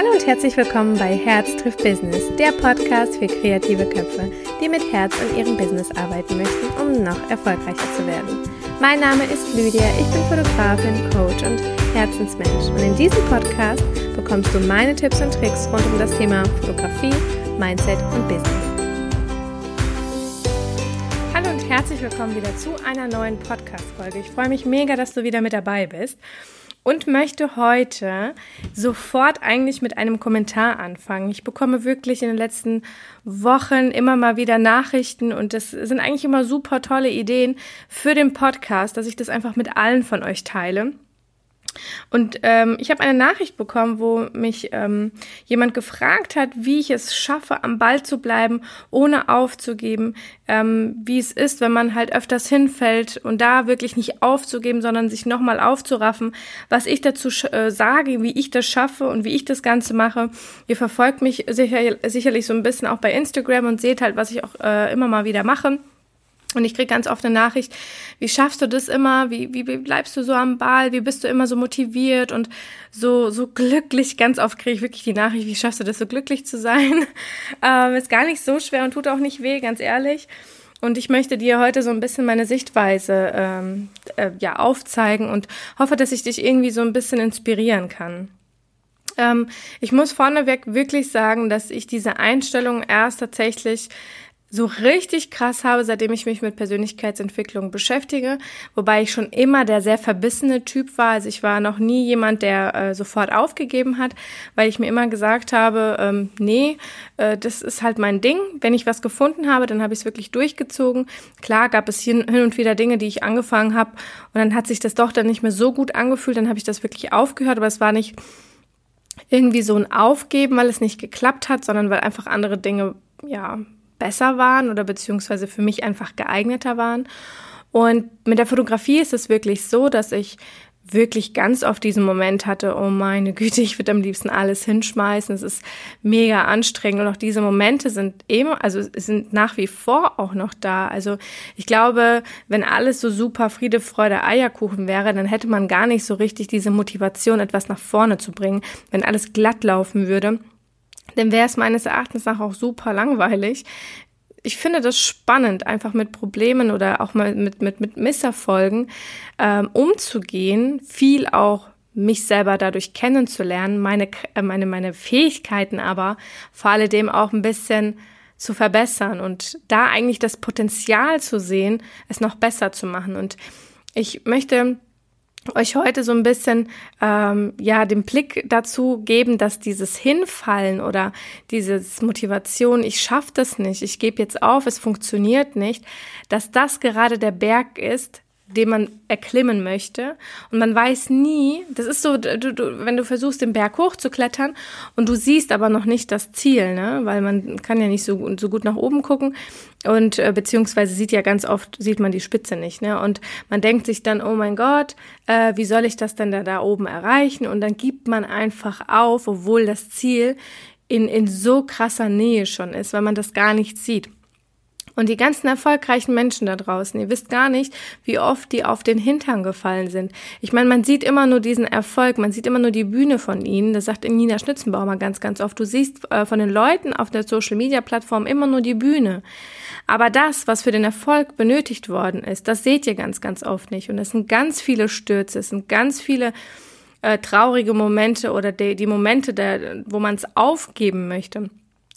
Hallo und herzlich willkommen bei Herz trifft Business, der Podcast für kreative Köpfe, die mit Herz an ihrem Business arbeiten möchten, um noch erfolgreicher zu werden. Mein Name ist Lydia, ich bin Fotografin, Coach und Herzensmensch und in diesem Podcast bekommst du meine Tipps und Tricks rund um das Thema Fotografie, Mindset und Business. Hallo und herzlich willkommen wieder zu einer neuen Podcast-Folge. Ich freue mich mega, dass du wieder mit dabei bist und möchte heute sofort eigentlich mit einem Kommentar anfangen. Ich bekomme wirklich in den letzten Wochen immer mal wieder Nachrichten und das sind eigentlich immer super tolle Ideen für den Podcast, dass ich das einfach mit allen von euch teile. Und ähm, ich habe eine Nachricht bekommen, wo mich ähm, jemand gefragt hat, wie ich es schaffe, am Ball zu bleiben, ohne aufzugeben, ähm, wie es ist, wenn man halt öfters hinfällt und da wirklich nicht aufzugeben, sondern sich nochmal aufzuraffen, was ich dazu äh, sage, wie ich das schaffe und wie ich das Ganze mache. Ihr verfolgt mich sicher, sicherlich so ein bisschen auch bei Instagram und seht halt, was ich auch äh, immer mal wieder mache. Und ich kriege ganz oft eine Nachricht, wie schaffst du das immer? Wie, wie, wie bleibst du so am Ball? Wie bist du immer so motiviert und so, so glücklich? Ganz oft kriege ich wirklich die Nachricht, wie schaffst du das so glücklich zu sein? Ähm, ist gar nicht so schwer und tut auch nicht weh, ganz ehrlich. Und ich möchte dir heute so ein bisschen meine Sichtweise ähm, äh, ja, aufzeigen und hoffe, dass ich dich irgendwie so ein bisschen inspirieren kann. Ähm, ich muss vorneweg wirklich sagen, dass ich diese Einstellung erst tatsächlich so richtig krass habe, seitdem ich mich mit Persönlichkeitsentwicklung beschäftige, wobei ich schon immer der sehr verbissene Typ war. Also ich war noch nie jemand, der äh, sofort aufgegeben hat, weil ich mir immer gesagt habe, ähm, nee, äh, das ist halt mein Ding. Wenn ich was gefunden habe, dann habe ich es wirklich durchgezogen. Klar gab es hin, hin und wieder Dinge, die ich angefangen habe und dann hat sich das doch dann nicht mehr so gut angefühlt, dann habe ich das wirklich aufgehört, aber es war nicht irgendwie so ein Aufgeben, weil es nicht geklappt hat, sondern weil einfach andere Dinge, ja, besser waren oder beziehungsweise für mich einfach geeigneter waren. Und mit der Fotografie ist es wirklich so, dass ich wirklich ganz oft diesen Moment hatte, oh meine Güte, ich würde am liebsten alles hinschmeißen, es ist mega anstrengend und auch diese Momente sind eben, also sind nach wie vor auch noch da. Also ich glaube, wenn alles so super Friede, Freude, Eierkuchen wäre, dann hätte man gar nicht so richtig diese Motivation, etwas nach vorne zu bringen, wenn alles glatt laufen würde dann wäre es meines Erachtens nach auch super langweilig. Ich finde das spannend, einfach mit Problemen oder auch mal mit, mit, mit Misserfolgen ähm, umzugehen, viel auch mich selber dadurch kennenzulernen, meine, äh, meine, meine Fähigkeiten aber vor alledem auch ein bisschen zu verbessern und da eigentlich das Potenzial zu sehen, es noch besser zu machen. Und ich möchte euch heute so ein bisschen ähm, ja den Blick dazu geben, dass dieses Hinfallen oder dieses Motivation, ich schaffe das nicht, ich gebe jetzt auf, es funktioniert nicht, dass das gerade der Berg ist, den man erklimmen möchte. Und man weiß nie, das ist so, du, du, wenn du versuchst, den Berg hochzuklettern und du siehst aber noch nicht das Ziel, ne? weil man kann ja nicht so, so gut nach oben gucken und äh, beziehungsweise sieht ja ganz oft, sieht man die Spitze nicht. Ne? Und man denkt sich dann, oh mein Gott, äh, wie soll ich das denn da, da oben erreichen? Und dann gibt man einfach auf, obwohl das Ziel in, in so krasser Nähe schon ist, weil man das gar nicht sieht. Und die ganzen erfolgreichen Menschen da draußen, ihr wisst gar nicht, wie oft die auf den Hintern gefallen sind. Ich meine, man sieht immer nur diesen Erfolg, man sieht immer nur die Bühne von ihnen. Das sagt Nina Schnitzenbaumer ganz, ganz oft. Du siehst äh, von den Leuten auf der Social-Media-Plattform immer nur die Bühne. Aber das, was für den Erfolg benötigt worden ist, das seht ihr ganz, ganz oft nicht. Und es sind ganz viele Stürze, es sind ganz viele äh, traurige Momente oder die, die Momente, der, wo man es aufgeben möchte.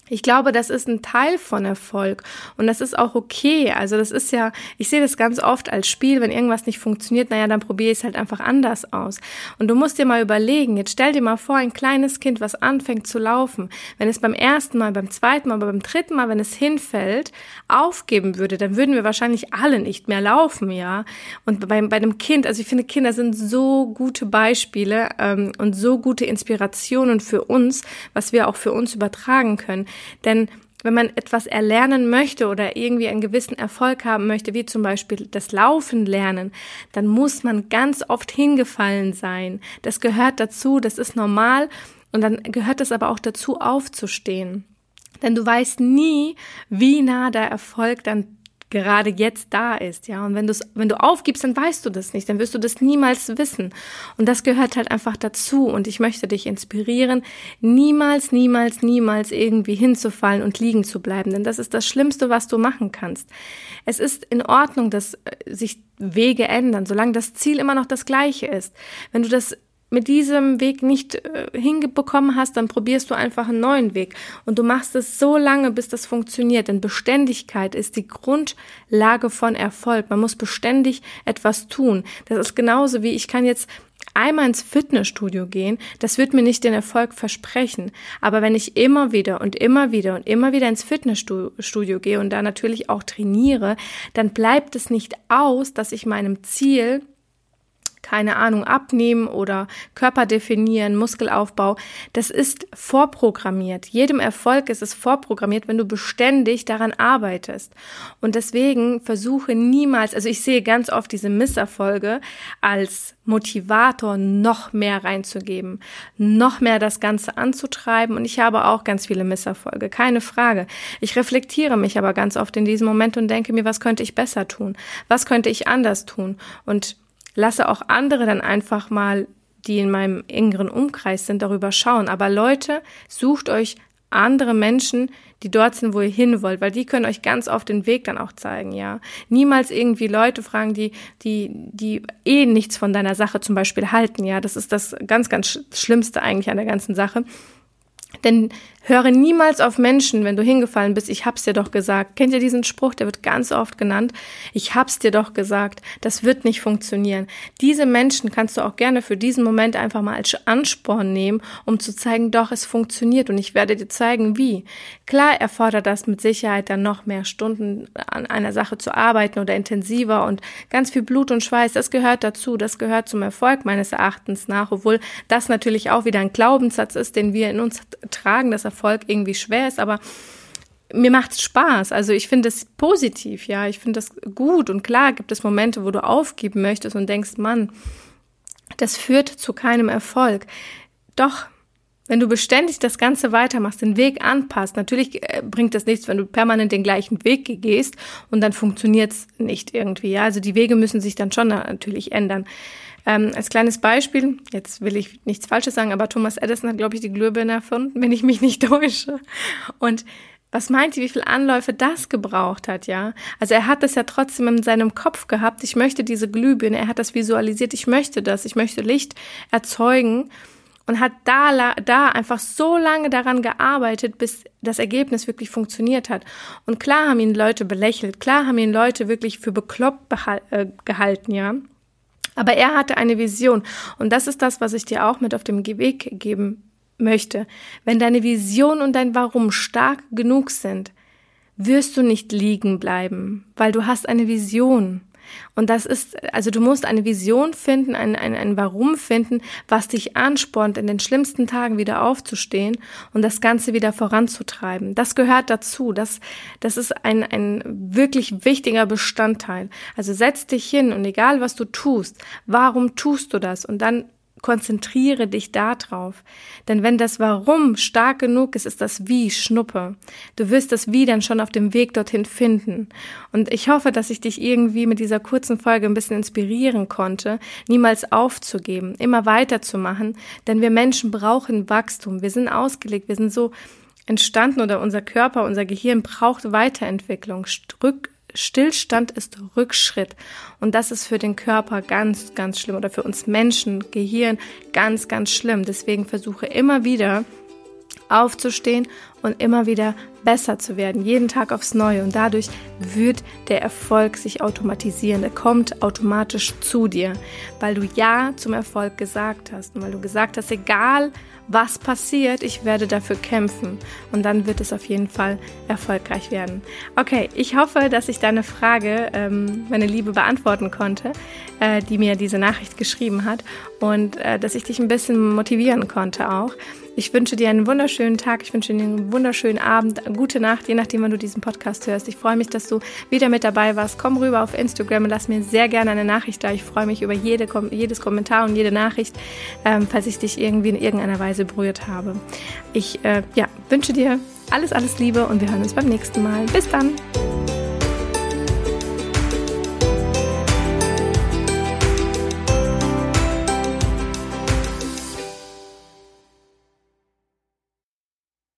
Ich glaube, das ist ein Teil von Erfolg und das ist auch okay. Also das ist ja, ich sehe das ganz oft als Spiel, wenn irgendwas nicht funktioniert, naja, dann probiere ich es halt einfach anders aus. Und du musst dir mal überlegen, jetzt stell dir mal vor, ein kleines Kind, was anfängt zu laufen, wenn es beim ersten Mal, beim zweiten Mal, beim dritten Mal, wenn es hinfällt, aufgeben würde, dann würden wir wahrscheinlich alle nicht mehr laufen, ja. Und bei, bei einem Kind, also ich finde, Kinder sind so gute Beispiele ähm, und so gute Inspirationen für uns, was wir auch für uns übertragen können. Denn wenn man etwas erlernen möchte oder irgendwie einen gewissen Erfolg haben möchte, wie zum Beispiel das Laufen lernen, dann muss man ganz oft hingefallen sein. Das gehört dazu, das ist normal und dann gehört es aber auch dazu, aufzustehen. Denn du weißt nie, wie nah der Erfolg dann gerade jetzt da ist, ja. Und wenn du wenn du aufgibst, dann weißt du das nicht, dann wirst du das niemals wissen. Und das gehört halt einfach dazu. Und ich möchte dich inspirieren, niemals, niemals, niemals irgendwie hinzufallen und liegen zu bleiben, denn das ist das Schlimmste, was du machen kannst. Es ist in Ordnung, dass äh, sich Wege ändern, solange das Ziel immer noch das gleiche ist. Wenn du das mit diesem Weg nicht äh, hinbekommen hast, dann probierst du einfach einen neuen Weg. Und du machst es so lange, bis das funktioniert. Denn Beständigkeit ist die Grundlage von Erfolg. Man muss beständig etwas tun. Das ist genauso wie ich kann jetzt einmal ins Fitnessstudio gehen, das wird mir nicht den Erfolg versprechen. Aber wenn ich immer wieder und immer wieder und immer wieder ins Fitnessstudio gehe und da natürlich auch trainiere, dann bleibt es nicht aus, dass ich meinem Ziel keine Ahnung, abnehmen oder Körper definieren, Muskelaufbau, das ist vorprogrammiert. Jedem Erfolg ist es vorprogrammiert, wenn du beständig daran arbeitest. Und deswegen versuche niemals, also ich sehe ganz oft diese Misserfolge als Motivator noch mehr reinzugeben, noch mehr das Ganze anzutreiben. Und ich habe auch ganz viele Misserfolge, keine Frage. Ich reflektiere mich aber ganz oft in diesem Moment und denke mir, was könnte ich besser tun? Was könnte ich anders tun? Und lasse auch andere dann einfach mal, die in meinem engeren Umkreis sind, darüber schauen. Aber Leute, sucht euch andere Menschen, die dort sind, wo ihr hin wollt, weil die können euch ganz oft den Weg dann auch zeigen, ja. Niemals irgendwie Leute fragen, die, die, die eh nichts von deiner Sache zum Beispiel halten, ja. Das ist das ganz, ganz Schlimmste eigentlich an der ganzen Sache. Denn höre niemals auf Menschen, wenn du hingefallen bist, ich hab's dir doch gesagt. Kennt ihr diesen Spruch, der wird ganz oft genannt? Ich hab's dir doch gesagt. Das wird nicht funktionieren. Diese Menschen kannst du auch gerne für diesen Moment einfach mal als Ansporn nehmen, um zu zeigen, doch, es funktioniert und ich werde dir zeigen, wie. Klar erfordert das mit Sicherheit dann noch mehr Stunden an einer Sache zu arbeiten oder intensiver und ganz viel Blut und Schweiß. Das gehört dazu. Das gehört zum Erfolg meines Erachtens nach, obwohl das natürlich auch wieder ein Glaubenssatz ist, den wir in uns tragen, dass Erfolg irgendwie schwer ist, aber mir macht es Spaß. Also ich finde es positiv, ja, ich finde das gut und klar gibt es Momente, wo du aufgeben möchtest und denkst, Mann, das führt zu keinem Erfolg. Doch wenn du beständig das Ganze weitermachst, den Weg anpasst, natürlich äh, bringt das nichts, wenn du permanent den gleichen Weg gehst und dann funktioniert es nicht irgendwie. Ja? Also die Wege müssen sich dann schon natürlich ändern. Ähm, als kleines Beispiel, jetzt will ich nichts Falsches sagen, aber Thomas Edison hat, glaube ich, die Glühbirne erfunden, wenn ich mich nicht täusche. Und was meint ihr, wie viele Anläufe das gebraucht hat, ja? Also er hat das ja trotzdem in seinem Kopf gehabt. Ich möchte diese Glühbirne. Er hat das visualisiert. Ich möchte das. Ich möchte Licht erzeugen und hat da, da einfach so lange daran gearbeitet, bis das Ergebnis wirklich funktioniert hat. Und klar haben ihn Leute belächelt. Klar haben ihn Leute wirklich für bekloppt äh, gehalten, ja? Aber er hatte eine Vision. Und das ist das, was ich dir auch mit auf dem Weg geben möchte. Wenn deine Vision und dein Warum stark genug sind, wirst du nicht liegen bleiben, weil du hast eine Vision. Und das ist, also du musst eine Vision finden, ein, ein, ein Warum finden, was dich anspornt, in den schlimmsten Tagen wieder aufzustehen und das Ganze wieder voranzutreiben. Das gehört dazu. Das, das ist ein, ein wirklich wichtiger Bestandteil. Also setz dich hin und egal was du tust, warum tust du das? Und dann konzentriere dich darauf. Denn wenn das Warum stark genug ist, ist das Wie Schnuppe. Du wirst das Wie dann schon auf dem Weg dorthin finden. Und ich hoffe, dass ich dich irgendwie mit dieser kurzen Folge ein bisschen inspirieren konnte, niemals aufzugeben, immer weiterzumachen, denn wir Menschen brauchen Wachstum. Wir sind ausgelegt, wir sind so entstanden oder unser Körper, unser Gehirn braucht Weiterentwicklung, Rück, Stillstand ist Rückschritt. Und das ist für den Körper ganz, ganz schlimm oder für uns Menschen, Gehirn ganz, ganz schlimm. Deswegen versuche immer wieder aufzustehen und immer wieder besser zu werden, jeden Tag aufs Neue. Und dadurch wird der Erfolg sich automatisieren. Er kommt automatisch zu dir, weil du Ja zum Erfolg gesagt hast und weil du gesagt hast, egal was passiert, ich werde dafür kämpfen. Und dann wird es auf jeden Fall erfolgreich werden. Okay, ich hoffe, dass ich deine Frage, ähm, meine Liebe, beantworten konnte, äh, die mir diese Nachricht geschrieben hat und äh, dass ich dich ein bisschen motivieren konnte auch. Ich wünsche dir einen wunderschönen Tag, ich wünsche dir einen wunderschönen Abend, gute Nacht, je nachdem, wann du diesen Podcast hörst. Ich freue mich, dass du wieder mit dabei warst. Komm rüber auf Instagram und lass mir sehr gerne eine Nachricht da. Ich freue mich über jede, jedes Kommentar und jede Nachricht, ähm, falls ich dich irgendwie in irgendeiner Weise berührt habe. Ich äh, ja, wünsche dir alles, alles Liebe und wir hören uns beim nächsten Mal. Bis dann!